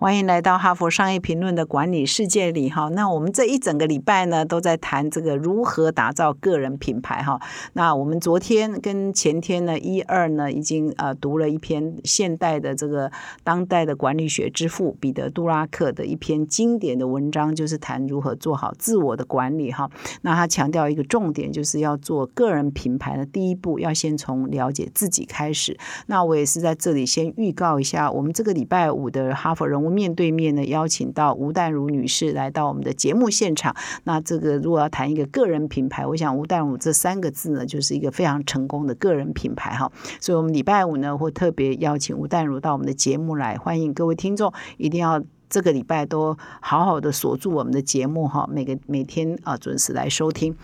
欢迎来到哈佛商业评论的管理世界里哈。那我们这一整个礼拜呢，都在谈这个如何打造个人品牌哈。那我们昨天跟前天呢，一二呢，已经呃读了一篇现代的这个当代的管理学之父彼得杜拉克的一篇经典的文章，就是谈如何做好自我的管理哈。那他强调一个重点，就是要做个人品牌的第一步，要先从了解自己开始。那我也是在这里先预告一下，我们这个礼拜五的哈佛人物。面对面的，邀请到吴淡如女士来到我们的节目现场。那这个如果要谈一个个人品牌，我想吴淡如这三个字呢，就是一个非常成功的个人品牌哈。所以，我们礼拜五呢，会特别邀请吴淡如到我们的节目来，欢迎各位听众一定要这个礼拜都好好的锁住我们的节目哈，每个每天啊准时来收听。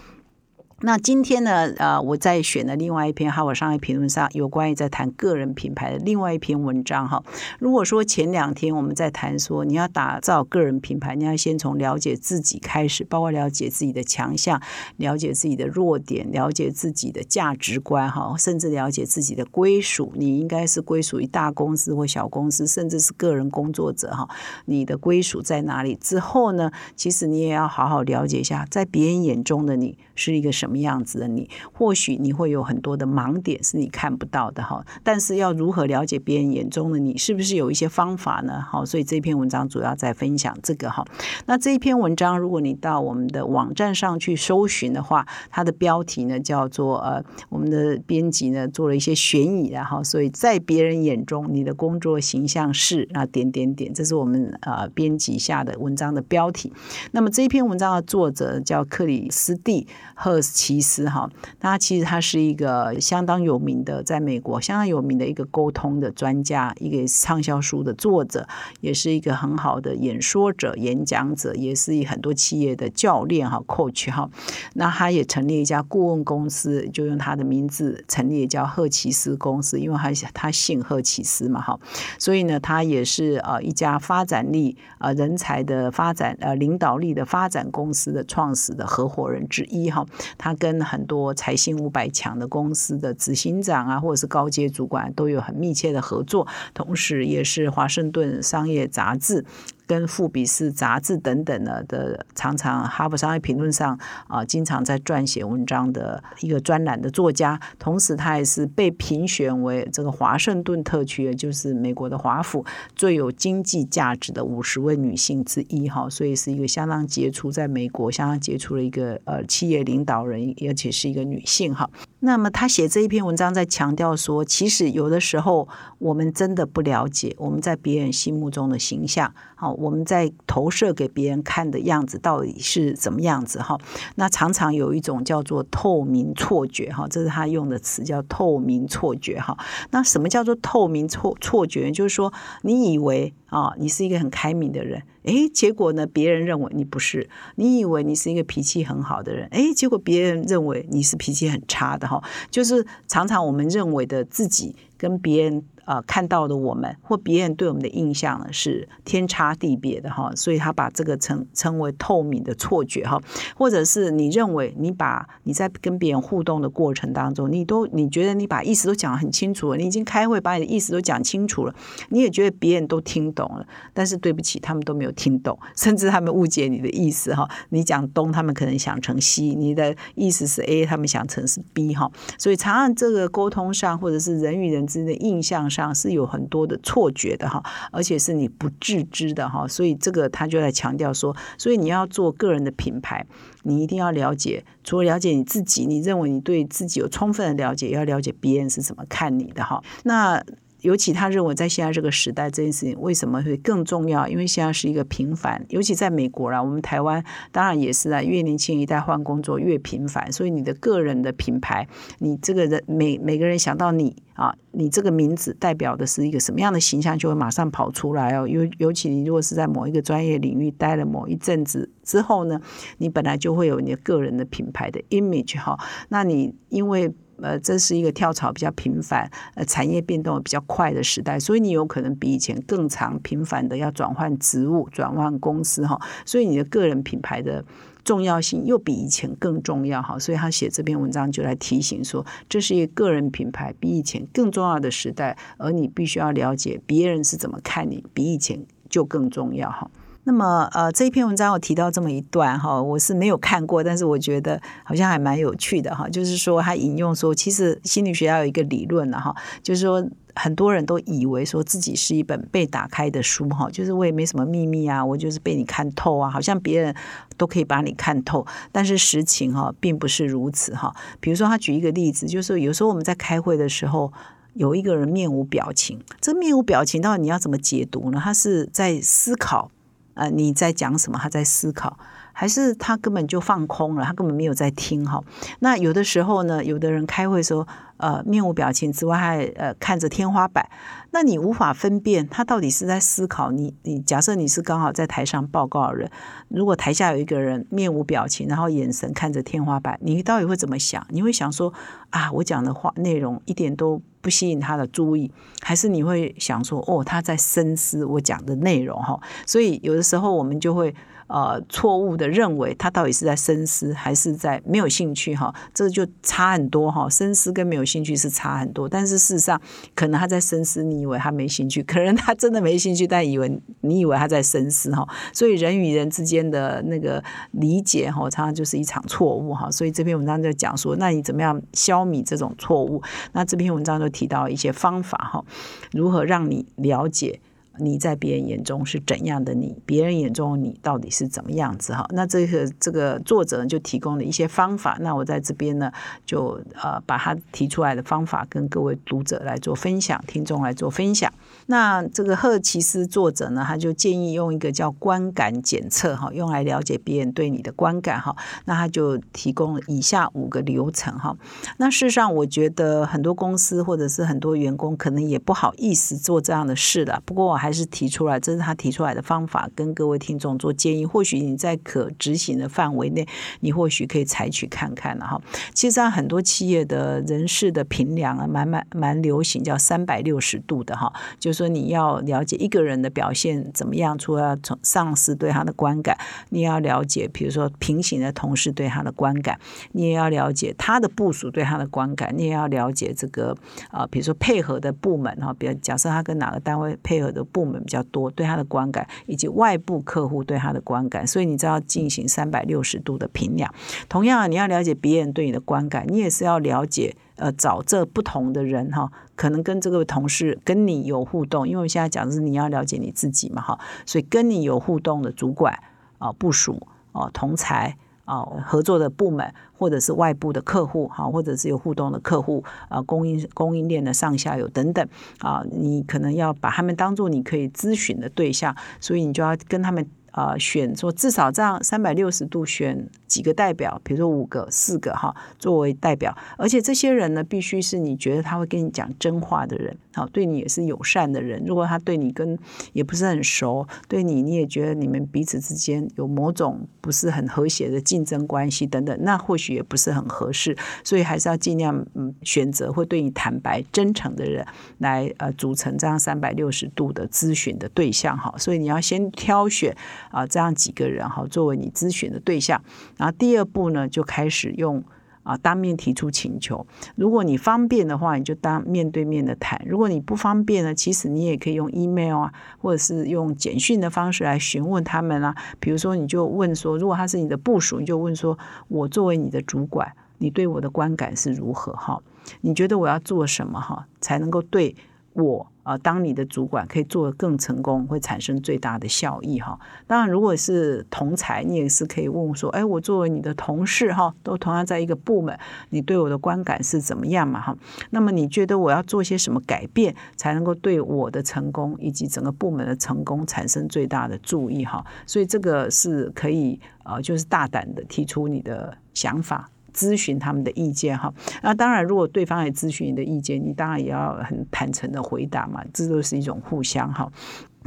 那今天呢，呃，我在选的另外一篇《哈佛商业评论》上有关于在谈个人品牌的另外一篇文章哈。如果说前两天我们在谈说你要打造个人品牌，你要先从了解自己开始，包括了解自己的强项、了解自己的弱点、了解自己的价值观哈，甚至了解自己的归属。你应该是归属于大公司或小公司，甚至是个人工作者哈。你的归属在哪里？之后呢，其实你也要好好了解一下，在别人眼中的你是一个什。什么样子的你？或许你会有很多的盲点是你看不到的哈。但是要如何了解别人眼中的你？是不是有一些方法呢？好，所以这篇文章主要在分享这个哈。那这一篇文章，如果你到我们的网站上去搜寻的话，它的标题呢叫做呃，我们的编辑呢做了一些悬疑然后，所以在别人眼中，你的工作形象是啊点点点，这是我们呃编辑下的文章的标题。那么这篇文章的作者叫克里斯蒂赫斯。奇斯哈，他其实他是一个相当有名的，在美国相当有名的一个沟通的专家，一个畅销书的作者，也是一个很好的演说者、演讲者，也是很多企业的教练哈，coach 哈。那他也成立一家顾问公司，就用他的名字成立，叫赫奇斯公司，因为他他姓赫奇斯嘛哈。所以呢，他也是呃一家发展力呃人才的发展呃领导力的发展公司的创始的合伙人之一哈。他跟很多财新五百强的公司的执行长啊，或者是高阶主管都有很密切的合作，同时也是华盛顿商业杂志。跟富比士杂志等等的的，常常哈佛商业评论上啊，经常在撰写文章的一个专栏的作家，同时他也是被评选为这个华盛顿特区，也就是美国的华府最有经济价值的五十位女性之一哈，所以是一个相当杰出，在美国相当杰出的一个呃企业领导人，而且是一个女性哈。那么他写这一篇文章在强调说，其实有的时候我们真的不了解我们在别人心目中的形象，好，我们在投射给别人看的样子到底是怎么样子哈？那常常有一种叫做透明错觉哈，这是他用的词叫透明错觉哈。那什么叫做透明错错觉？就是说你以为啊，你是一个很开明的人。诶，结果呢？别人认为你不是，你以为你是一个脾气很好的人，诶，结果别人认为你是脾气很差的哈。就是常常我们认为的自己跟别人。呃，看到的我们或别人对我们的印象呢，是天差地别的哈，所以他把这个称称为透明的错觉哈，或者是你认为你把你在跟别人互动的过程当中，你都你觉得你把意思都讲得很清楚了，你已经开会把你的意思都讲清楚了，你也觉得别人都听懂了，但是对不起，他们都没有听懂，甚至他们误解你的意思哈，你讲东，他们可能想成西，你的意思是 A，他们想成是 B 哈，所以常常这个沟通上或者是人与人之间的印象。上是有很多的错觉的哈，而且是你不自知的哈，所以这个他就在强调说，所以你要做个人的品牌，你一定要了解，除了了解你自己，你认为你对自己有充分的了解，要了解别人是怎么看你的哈。那尤其他认为在现在这个时代，这件事情为什么会更重要？因为现在是一个频繁，尤其在美国啦，我们台湾当然也是啊，越年轻一代换工作越频繁，所以你的个人的品牌，你这个人每每个人想到你啊，你这个名字代表的是一个什么样的形象，就会马上跑出来哦。尤尤其你如果是在某一个专业领域待了某一阵子之后呢，你本来就会有你的个人的品牌的 image 哈，那你因为呃，这是一个跳槽比较频繁、呃，产业变动比较快的时代，所以你有可能比以前更长频繁的要转换职务、转换公司哈，所以你的个人品牌的重要性又比以前更重要哈，所以他写这篇文章就来提醒说，这是一个个人品牌比以前更重要的时代，而你必须要了解别人是怎么看你，比以前就更重要哈。那么，呃，这一篇文章我提到这么一段哈，我是没有看过，但是我觉得好像还蛮有趣的哈。就是说，他引用说，其实心理学要有一个理论了哈，就是说，很多人都以为说自己是一本被打开的书哈，就是我也没什么秘密啊，我就是被你看透啊，好像别人都可以把你看透，但是实情哈并不是如此哈。比如说，他举一个例子，就是有时候我们在开会的时候，有一个人面无表情，这面无表情到底你要怎么解读呢？他是在思考。呃，你在讲什么？他在思考，还是他根本就放空了？他根本没有在听哈。那有的时候呢，有的人开会说，呃，面无表情之外，还呃看着天花板。那你无法分辨他到底是在思考。你你假设你是刚好在台上报告的人，如果台下有一个人面无表情，然后眼神看着天花板，你到底会怎么想？你会想说啊，我讲的话内容一点都。不吸引他的注意，还是你会想说哦，他在深思我讲的内容哈，所以有的时候我们就会。呃，错误的认为他到底是在深思还是在没有兴趣哈，这就差很多哈。深思跟没有兴趣是差很多，但是事实上，可能他在深思，你以为他没兴趣，可能他真的没兴趣，但以为你以为他在深思哈。所以人与人之间的那个理解哈，常常就是一场错误哈。所以这篇文章就讲说，那你怎么样消弭这种错误？那这篇文章就提到一些方法哈，如何让你了解。你在别人眼中是怎样的你？别人眼中你到底是怎么样子？哈，那这个这个作者就提供了一些方法。那我在这边呢，就呃把他提出来的方法跟各位读者来做分享，听众来做分享。那这个赫奇斯作者呢，他就建议用一个叫观感检测哈，用来了解别人对你的观感哈。那他就提供了以下五个流程哈。那事实上，我觉得很多公司或者是很多员工可能也不好意思做这样的事了。不过我还还是提出来，这是他提出来的方法，跟各位听众做建议。或许你在可执行的范围内，你或许可以采取看看了哈。其实上很多企业的人事的评量啊，蛮蛮蛮流行，叫三百六十度的哈。就是说你要了解一个人的表现怎么样，除了从上司对他的观感，你要了解，比如说平行的同事对他的观感，你也要了解他的部署对他的观感，你也要了解这个啊，比如说配合的部门哈，比如假设他跟哪个单位配合的。部门比较多，对他的观感以及外部客户对他的观感，所以你知道进行三百六十度的评量。同样，你要了解别人对你的观感，你也是要了解呃找这不同的人哈，可能跟这个同事跟你有互动，因为我现在讲的是你要了解你自己嘛哈，所以跟你有互动的主管啊、部署啊、同才。啊，合作的部门，或者是外部的客户，哈，或者是有互动的客户，啊，供应供应链的上下游等等，啊，你可能要把他们当做你可以咨询的对象，所以你就要跟他们。啊，选说至少这样三百六十度选几个代表，比如说五个、四个哈，作为代表。而且这些人呢，必须是你觉得他会跟你讲真话的人，好，对你也是友善的人。如果他对你跟也不是很熟，对你你也觉得你们彼此之间有某种不是很和谐的竞争关系等等，那或许也不是很合适。所以还是要尽量嗯选择会对你坦白、真诚的人来呃组成这样三百六十度的咨询的对象哈。所以你要先挑选。啊，这样几个人哈，作为你咨询的对象。然后第二步呢，就开始用啊当面提出请求。如果你方便的话，你就当面对面的谈；如果你不方便呢，其实你也可以用 email 啊，或者是用简讯的方式来询问他们啊。比如说，你就问说，如果他是你的部属，你就问说，我作为你的主管，你对我的观感是如何？哈，你觉得我要做什么？哈，才能够对我？啊，当你的主管可以做得更成功，会产生最大的效益哈。当然，如果是同才，你也是可以问说：，哎，我作为你的同事哈，都同样在一个部门，你对我的观感是怎么样嘛？哈，那么你觉得我要做些什么改变，才能够对我的成功以及整个部门的成功产生最大的注意哈？所以这个是可以呃，就是大胆的提出你的想法。咨询他们的意见哈，那当然，如果对方也咨询你的意见，你当然也要很坦诚的回答嘛，这都是一种互相哈。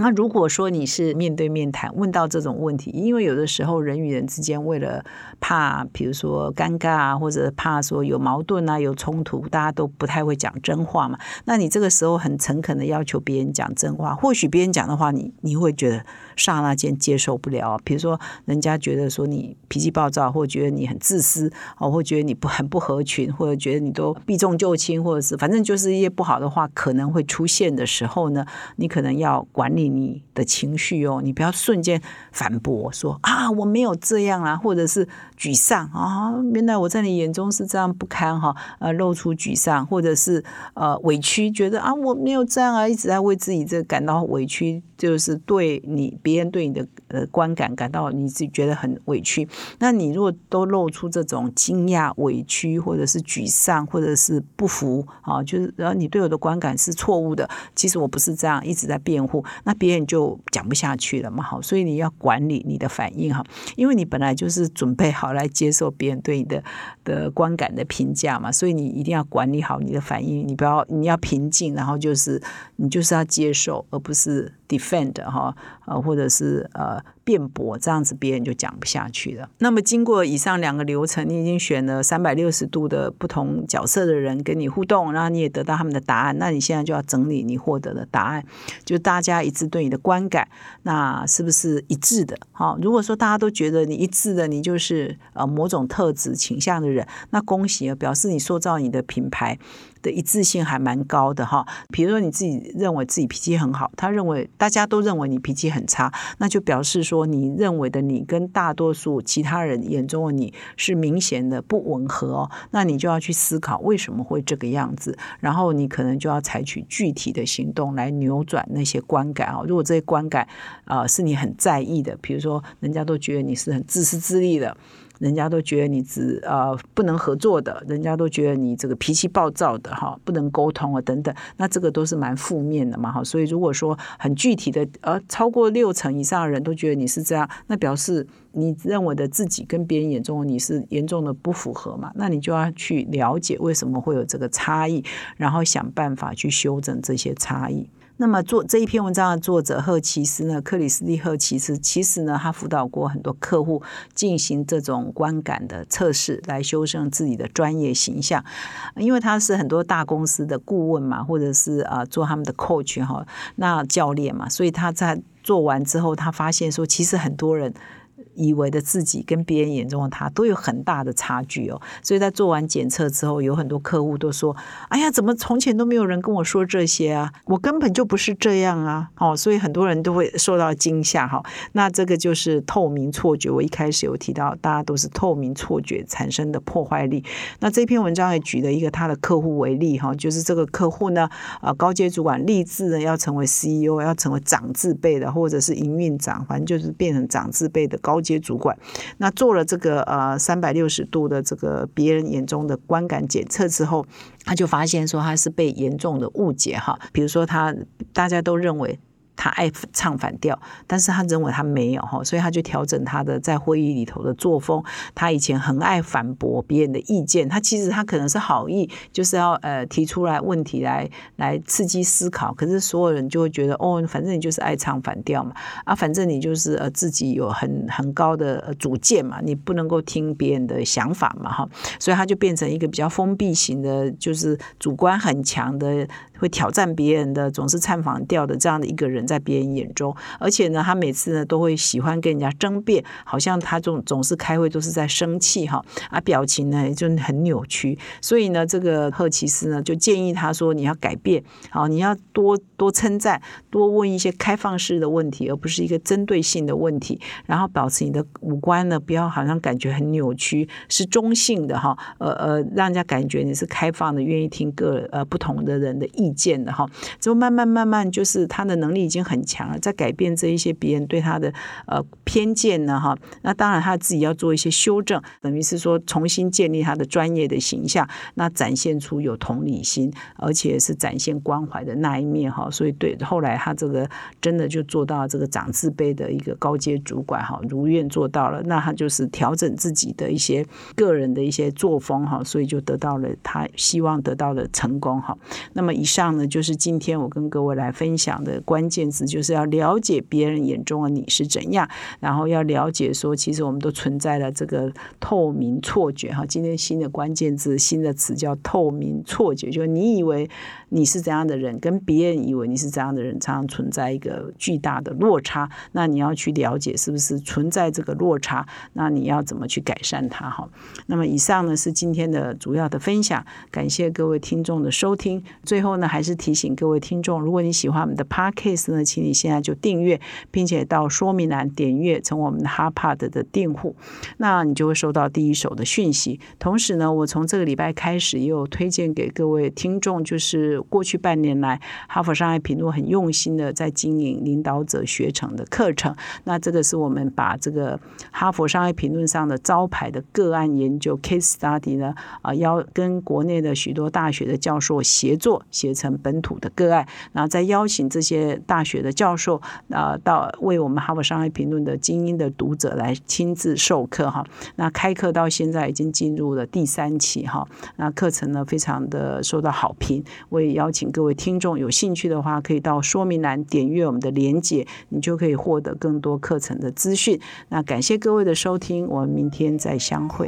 那如果说你是面对面谈，问到这种问题，因为有的时候人与人之间为了怕，比如说尴尬啊，或者怕说有矛盾啊、有冲突，大家都不太会讲真话嘛。那你这个时候很诚恳的要求别人讲真话，或许别人讲的话，你你会觉得刹那间接受不了。比如说，人家觉得说你脾气暴躁，或觉得你很自私，哦，或觉得你不很不合群，或者觉得你都避重就轻，或者是反正就是一些不好的话可能会出现的时候呢，你可能要管理。你的情绪哦，你不要瞬间反驳说啊，我没有这样啊，或者是沮丧啊，原来我在你眼中是这样不堪哈，呃，露出沮丧，或者是呃委屈，觉得啊我没有这样啊，一直在为自己这感到委屈，就是对你别人对你的呃观感感到你自己觉得很委屈。那你如果都露出这种惊讶、委屈，或者是沮丧，或者是不服啊，就是然后你对我的观感是错误的，其实我不是这样，一直在辩护，那。别人就讲不下去了嘛，好，所以你要管理你的反应哈，因为你本来就是准备好来接受别人对你的的观感的评价嘛，所以你一定要管理好你的反应，你不要你要平静，然后就是你就是要接受，而不是 defend 哈，呃，或者是呃。辩驳这样子，别人就讲不下去了。那么，经过以上两个流程，你已经选了三百六十度的不同角色的人跟你互动，然后你也得到他们的答案。那你现在就要整理你获得的答案，就大家一致对你的观感，那是不是一致的？好，如果说大家都觉得你一致的，你就是呃某种特质倾向的人，那恭喜啊，表示你塑造你的品牌。的一致性还蛮高的哈，比如说你自己认为自己脾气很好，他认为大家都认为你脾气很差，那就表示说你认为的你跟大多数其他人眼中的你是明显的不吻合哦，那你就要去思考为什么会这个样子，然后你可能就要采取具体的行动来扭转那些观感啊。如果这些观感啊是你很在意的，比如说人家都觉得你是很自私自利的。人家都觉得你只呃不能合作的，人家都觉得你这个脾气暴躁的哈，不能沟通啊等等，那这个都是蛮负面的嘛哈。所以如果说很具体的，呃，超过六成以上的人都觉得你是这样，那表示你认为的自己跟别人眼中你是严重的不符合嘛，那你就要去了解为什么会有这个差异，然后想办法去修正这些差异。那么做这一篇文章的作者赫奇斯呢，克里斯蒂赫奇斯，其实呢，他辅导过很多客户进行这种观感的测试，来修正自己的专业形象。因为他是很多大公司的顾问嘛，或者是啊做他们的 coach 哈，那教练嘛，所以他在做完之后，他发现说，其实很多人。以为的自己跟别人眼中的他都有很大的差距哦，所以在做完检测之后，有很多客户都说：“哎呀，怎么从前都没有人跟我说这些啊？我根本就不是这样啊！”哦，所以很多人都会受到惊吓哈。那这个就是透明错觉。我一开始有提到，大家都是透明错觉产生的破坏力。那这篇文章也举了一个他的客户为例哈，就是这个客户呢，呃，高阶主管立志呢要成为 CEO，要成为长字辈的，或者是营运长，反正就是变成长字辈的高阶。接主管，那做了这个呃三百六十度的这个别人眼中的观感检测之后，他就发现说他是被严重的误解哈，比如说他大家都认为。他爱唱反调，但是他认为他没有哈，所以他就调整他的在会议里头的作风。他以前很爱反驳别人的意见，他其实他可能是好意，就是要呃提出来问题来来刺激思考。可是所有人就会觉得哦，反正你就是爱唱反调嘛，啊，反正你就是呃自己有很很高的主见嘛，你不能够听别人的想法嘛哈，所以他就变成一个比较封闭型的，就是主观很强的。会挑战别人的，总是唱反调的这样的一个人，在别人眼中，而且呢，他每次呢都会喜欢跟人家争辩，好像他总总是开会都是在生气哈，啊，表情呢就很扭曲。所以呢，这个赫奇斯呢就建议他说：“你要改变，好，你要多多称赞，多问一些开放式的问题，而不是一个针对性的问题。然后保持你的五官呢，不要好像感觉很扭曲，是中性的哈，呃呃，让人家感觉你是开放的，愿意听各呃不同的人的意。”意见的哈，之后慢慢慢慢，就是他的能力已经很强了，在改变这一些别人对他的呃偏见呢哈。那当然他自己要做一些修正，等于是说重新建立他的专业的形象，那展现出有同理心，而且是展现关怀的那一面哈。所以对后来他这个真的就做到这个长自卑的一个高阶主管哈，如愿做到了。那他就是调整自己的一些个人的一些作风哈，所以就得到了他希望得到的成功哈。那么以上。上呢，就是今天我跟各位来分享的关键词，就是要了解别人眼中的你是怎样，然后要了解说，其实我们都存在了这个透明错觉哈。今天新的关键字、新的词叫透明错觉，就是你以为你是怎样的人，跟别人以为你是怎样的人，常常存在一个巨大的落差。那你要去了解是不是存在这个落差，那你要怎么去改善它哈？那么以上呢是今天的主要的分享，感谢各位听众的收听。最后呢，还是提醒各位听众，如果你喜欢我们的 Podcast 呢，请你现在就订阅，并且到说明栏点阅成为我们的 HarPod 的订户，那你就会收到第一手的讯息。同时呢，我从这个礼拜开始也有推荐给各位听众，就是过去半年来哈佛商业评论很用心的在经营领导者学程的课程。那这个是我们把这个哈佛商业评论上的招牌的个案研究 case study 呢，啊，要跟国内的许多大学的教授协作写成本土的个案，然后再邀请这些大学的教授啊，到为我们哈佛商业评论的精英的读者来亲自授课哈。那开课到现在已经进入了第三期哈，那课程呢非常的受到好评。我也邀请各位听众有兴趣的话，可以到说明栏点阅我们的连结，你就可以获得更多课程的资讯。那感谢各位的收听，我们明天再相会。